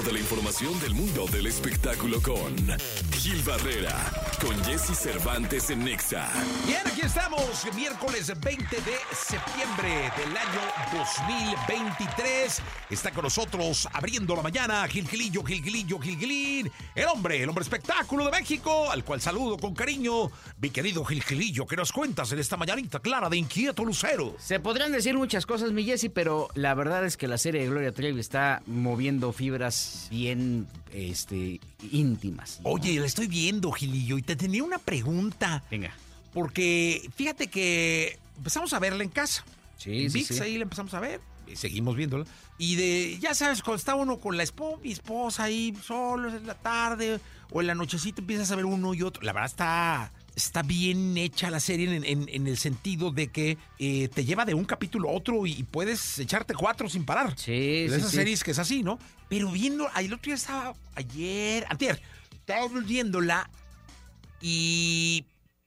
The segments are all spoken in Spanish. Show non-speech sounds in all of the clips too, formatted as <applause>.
de la información del mundo del espectáculo con Gil Barrera, con Jesse Cervantes en Nexa. Bien, aquí estamos, miércoles 20 de septiembre del año 2023. Está con nosotros abriendo la mañana Gil Gilillo, Gil Gilillo, Gil Gilín, el hombre, el hombre espectáculo de México, al cual saludo con cariño. Mi querido Gil Gilillo, ¿qué nos cuentas en esta mañanita clara de inquieto lucero? Se podrían decir muchas cosas, mi Jesse, pero la verdad es que la serie de Gloria Trevi está moviendo fibras bien este, íntimas. Oye, la estoy viendo, Gilillo, y te tenía una pregunta. Venga. Porque fíjate que empezamos a verla en casa. Sí, en sí, VIX, sí. ahí la empezamos a ver. Y seguimos viéndola. Y de, ya sabes, cuando está uno con la esposa, mi esposa ahí solo en la tarde o en la nochecita empiezas a ver uno y otro. La verdad está, está bien hecha la serie en, en- en el sentido de que eh, te lleva de un capítulo a otro y, y puedes echarte cuatro sin parar. Sí, de sí, esas sí. series que es así, ¿no? Pero viendo, el otro día estaba, ayer, antier, estaba viéndola y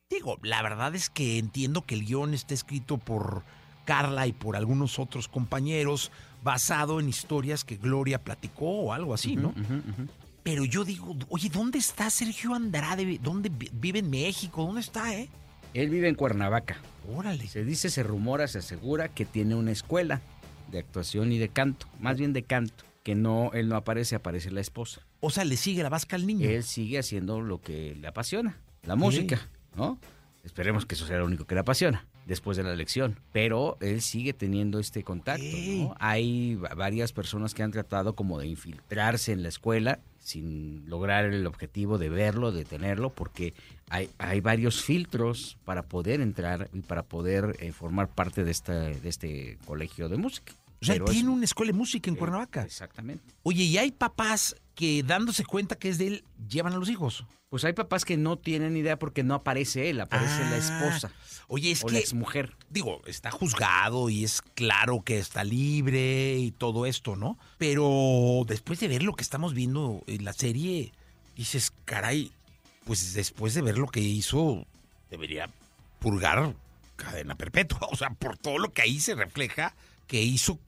digo, la verdad es que entiendo que el guion está escrito por Carla y por algunos otros compañeros basado en historias que Gloria platicó o algo así, ¿no? Ujú, ujú. Pero yo digo, oye, ¿dónde está Sergio Andrade? ¿Dónde vi- vive en México? ¿Dónde está, eh? Él vive en Cuernavaca. Órale. Se dice, se rumora, se asegura que tiene una escuela de actuación y de canto, más bien de canto, que no, él no aparece, aparece la esposa. O sea, le sigue la vasca al niño. Él sigue haciendo lo que le apasiona, la música, ¿no? Esperemos que eso sea lo único que le apasiona después de la elección. Pero él sigue teniendo este contacto, ¿no? Hay va- varias personas que han tratado como de infiltrarse en la escuela sin lograr el objetivo de verlo, de tenerlo, porque hay, hay varios filtros para poder entrar y para poder eh, formar parte de, esta, de este colegio de música. o sea, Pero tiene es- una escuela de música en eh, Cuernavaca. Exactamente. Oye, y hay papás que dándose cuenta que es de él, llevan a los hijos. Pues hay papás que no tienen idea porque no aparece él, aparece la Ah, esposa. Oye, es o que, la exmujer. digo, está juzgado y es claro que está libre y todo esto, ¿no? Pero después de ver lo que estamos viendo en la serie, dices, caray, pues después de ver lo que hizo, debería purgar cadena perpetua. <laughs> O sea, por todo lo que ahí se refleja que hizo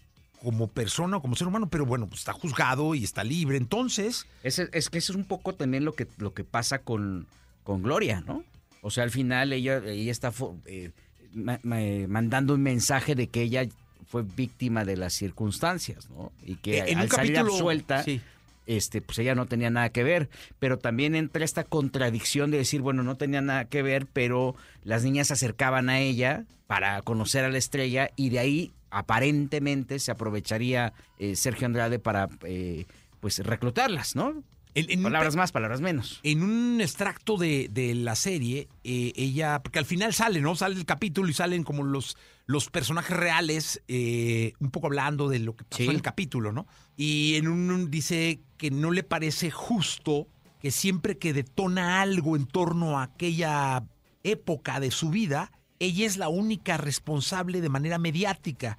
como persona o como ser humano, pero bueno, pues está juzgado y está libre. Entonces, Es, es que eso es un poco también lo que, lo que pasa con, con Gloria, ¿no? O sea, al final ella, ella está eh, ma- ma- mandando un mensaje de que ella fue víctima de las circunstancias, ¿no? Y que Eh, en un al salir capítulo- absuelta, sí. este, pues ella no tenía nada que ver. Pero también entra esta contradicción de decir, bueno, no tenía nada que ver, pero las niñas se acercaban a ella para conocer a la estrella y de ahí aparentemente se aprovecharía eh, Sergio Andrade para eh, pues reclutarlas, ¿no? en- en un Palabras más, palabras menos. En un extracto de, de la serie, eh, ella, porque al final sale, ¿no? Sale el capítulo y salen como los, los personajes reales, eh, un poco hablando de lo que pasó Sí. en el capítulo, ¿no? Y en un dice que no le parece justo que siempre que detona algo en torno a aquella época de su vida, ella es la única responsable de manera mediática.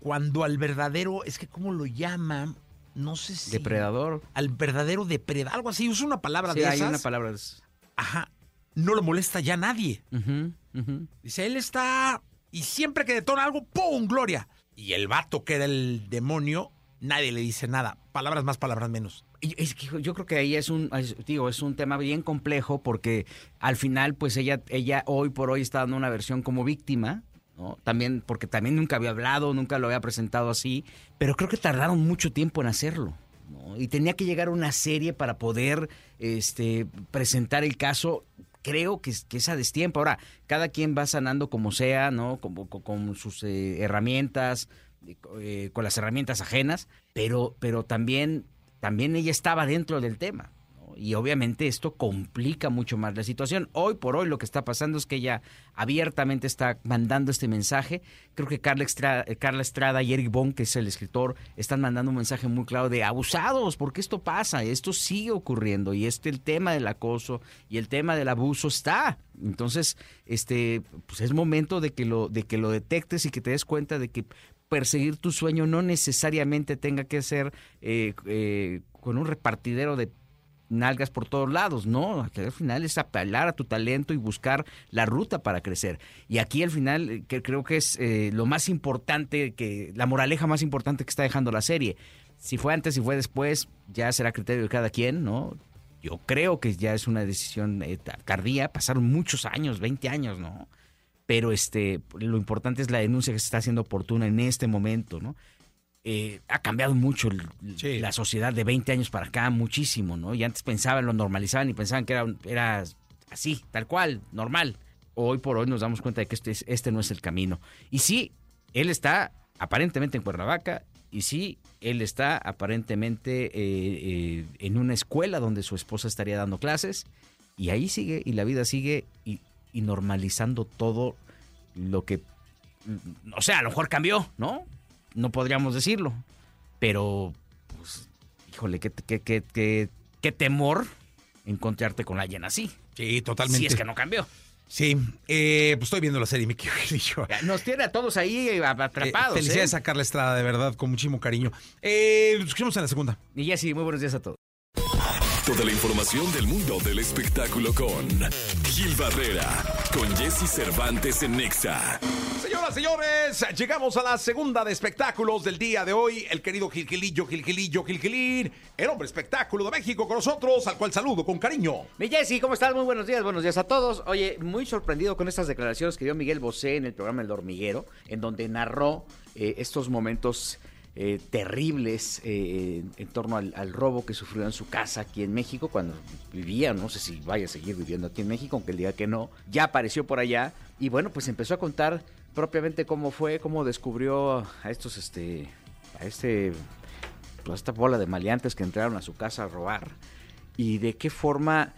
Cuando al verdadero, es que ¿cómo lo llaman? No sé si... Depredador. Al verdadero depredador, algo así, usa una palabra Sí, de hay esas. una palabra. de esas. Ajá. No lo molesta ya nadie. Ujú. Dice, él está. Y siempre que detona algo, ¡pum! Gloria. Y el vato que era el demonio, nadie le dice nada. Palabras más, palabras menos. Yo creo que ahí es un, digo, es un tema bien complejo porque al final, pues ella, ella hoy por hoy está dando una versión como víctima, ¿no? También, porque también nunca había hablado, nunca lo había presentado así, pero creo que tardaron mucho tiempo en hacerlo. ¿no? Y tenía que llegar una serie para poder este, presentar el caso. Creo que, que es a destiempo. Ahora, cada quien va sanando como sea, ¿no? Con, con sus eh, herramientas, eh, con las herramientas ajenas, pero, pero también también ella estaba dentro del tema. Y obviamente esto complica mucho más la situación. Hoy por hoy lo que está pasando es que ella abiertamente está mandando este mensaje. Creo que Carla Estrada, Carla Estrada y Eric Bon, que es el escritor, están mandando un mensaje muy claro de abusados, porque esto pasa, esto sigue ocurriendo y este el tema del acoso y el tema del abuso está. Entonces, este, pues es momento de que lo, de que lo detectes y que te des cuenta de que perseguir tu sueño no necesariamente tenga que ser eh, eh, con un repartidero de nalgas por todos lados, no, al final es apelar a tu talento y buscar la ruta para crecer. Y aquí al final eh, que creo que es lo más importante, que la moraleja más importante que está dejando la serie. Si fue antes, si fue después, ya será criterio de cada quien, ¿no? Yo creo que ya es una decisión tardía, pasaron muchos años, 20 años, ¿no? Pero este, lo importante es la denuncia que se está haciendo oportuna en este momento, ¿no? Eh, ha cambiado mucho el- Sí. la sociedad de 20 años para acá, muchísimo, ¿no? Y antes pensaban, lo normalizaban y pensaban que era, era así, tal cual, normal. Hoy por hoy nos damos cuenta de que este, es- este no es el camino. Y sí, él está aparentemente en Cuernavaca y sí, él está aparentemente eh, eh, en una escuela donde su esposa estaría dando clases y ahí sigue y la vida sigue y, y normalizando todo lo que, o sea, a lo mejor cambió, ¿no? No podríamos decirlo, pero pues, híjole, qué, qué, qué, qué, qué temor encontrarte con alguien así. Sí, totalmente. Si es que no cambió. Sí, eh, pues estoy viendo la serie, mi querido. Nos tiene a todos ahí eh, atrapados. Eh, felicidades ¿eh? a Carla Estrada, de verdad, con muchísimo cariño. Nos escuchamos en la segunda. Y Jessy, muy buenos días a todos. Toda la información del mundo del espectáculo con Gil Barrera, con Jesse Cervantes en Nexa. Señoras, señores, llegamos a la segunda de espectáculos del día de hoy. El querido Gilgilillo, Gilgilillo, Gilgilín, el hombre espectáculo de México con nosotros, al cual saludo con cariño. Mi Jessy, ¿cómo estás? Muy buenos días, buenos días a todos. Oye, muy sorprendido con estas declaraciones que dio Miguel Bosé en el programa El Hormiguero, en donde narró eh, estos momentos eh, terribles eh, en torno al, al robo que sufrió en su casa aquí en México cuando vivía, no sé si vaya a seguir viviendo aquí en México, aunque él diga que no, ya apareció por allá y bueno, pues empezó a contar propiamente cómo fue, cómo descubrió a estos, este, a este, pues, a esta bola de maleantes que entraron a su casa a robar y de qué forma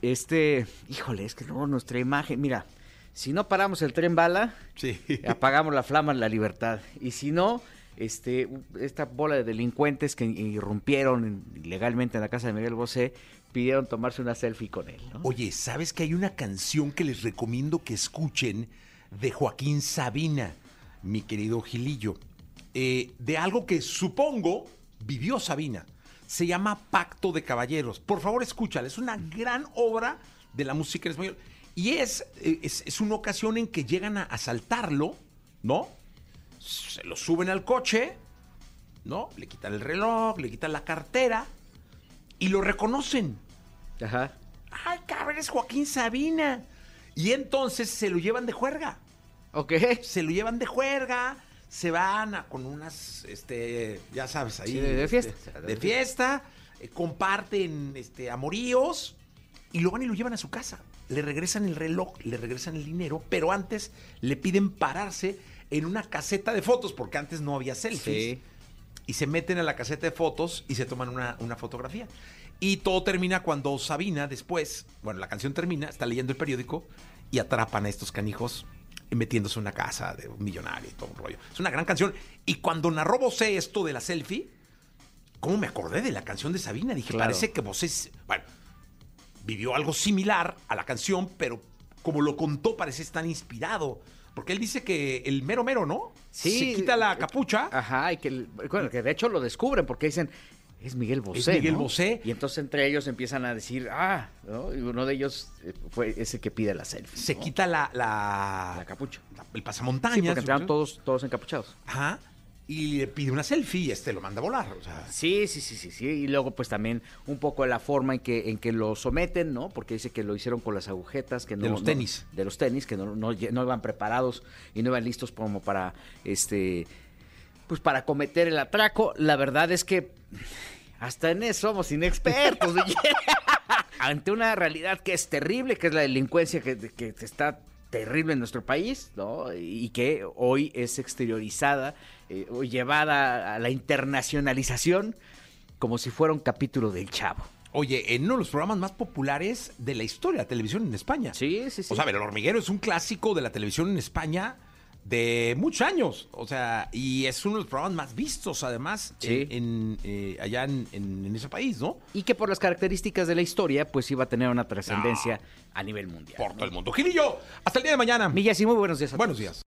este, híjole, es que luego nuestra imagen, mira, si no paramos el tren bala, Sí. apagamos la flama en la libertad. Y si no, este, esta bola de delincuentes que irrumpieron en- ilegalmente en la casa de Miguel Bosé pidieron tomarse una selfie con él. ¿no? Oye, ¿sabes que hay una canción que les recomiendo que escuchen de Joaquín Sabina, mi querido Gilillo? Eh, de algo que supongo vivió Sabina. Se llama Pacto de Caballeros. Por favor, escúchala. Es una gran obra de la música en español. Y es, eh, es una ocasión en que llegan a asaltarlo, ¿no? Se lo suben al coche, ¿no? Le quitan el reloj, le quitan la cartera y lo reconocen. Ajá. ¡Ay, cabrón, es Joaquín Sabina! Y entonces se lo llevan de juerga. Ok. Se lo llevan de juerga, se van a- con unas, este, ya sabes, ahí. Sí, de- de este, fiesta. de fiesta, eh, comparten este, amoríos y lo van y lo llevan a su casa. Le regresan el reloj, le regresan el dinero, pero antes le piden pararse en una caseta de fotos, porque antes no había selfies Sí. y se meten a la caseta de fotos y se toman una, una fotografía. Y todo termina cuando Sabina después, bueno, la canción termina, está leyendo el periódico y atrapan a estos canijos metiéndose en una casa de un millonario y todo un rollo. Es una gran canción. Y cuando narró Bosé esto de la selfie, ¿cómo me acordé de la canción de Sabina? Dije, Claro. parece que Bosé, bueno, vivió algo similar a la canción, pero como lo contó parece estar inspirado. Porque él dice que el mero mero, ¿no? Sí. Se quita la capucha. Ajá, y que, bueno, que de hecho lo descubren porque dicen, es Miguel Bosé. Es Miguel ¿no?". Bosé. Y entonces entre ellos empiezan a decir, ah, ¿no? Y uno de ellos eh, fue ese que pide la selfie. se ¿no? quita la, la, la capucha. el pasamontañas. Sí, porque entraron todos, todos encapuchados. Ajá. Y le pide una selfie y este lo manda a volar. O sea, Sí, sí, sí, sí, sí. Y luego, pues también un poco la forma en que, en que lo someten, ¿no? Porque dice que lo hicieron con las agujetas, que no. De los no- tenis. de los tenis, que no, no, no iban preparados y no iban listos como para, este, pues para cometer el atraco. La verdad es que hasta en eso somos inexpertos. <laughs> <laughs> Ante una realidad que es terrible, que es la delincuencia que, que está terrible en nuestro país, ¿no? Y que hoy es exteriorizada eh, o llevada a la internacionalización como si fuera un capítulo del Chavo. oye, en uno de los programas más populares de la historia de la televisión en España. Sí, sí, sí. O sea, a ver, El Hormiguero es un clásico de la televisión en España de muchos años. O sea, y es uno de los programas más vistos, además, Sí. en, en, eh, allá en, ese país, ¿no? y que por las características de la historia, pues iba a tener una trascendencia a nivel mundial. Por todo el mundo. Gilillo, hasta el día de mañana. Millas y muy buenos días a Buenos todos. días.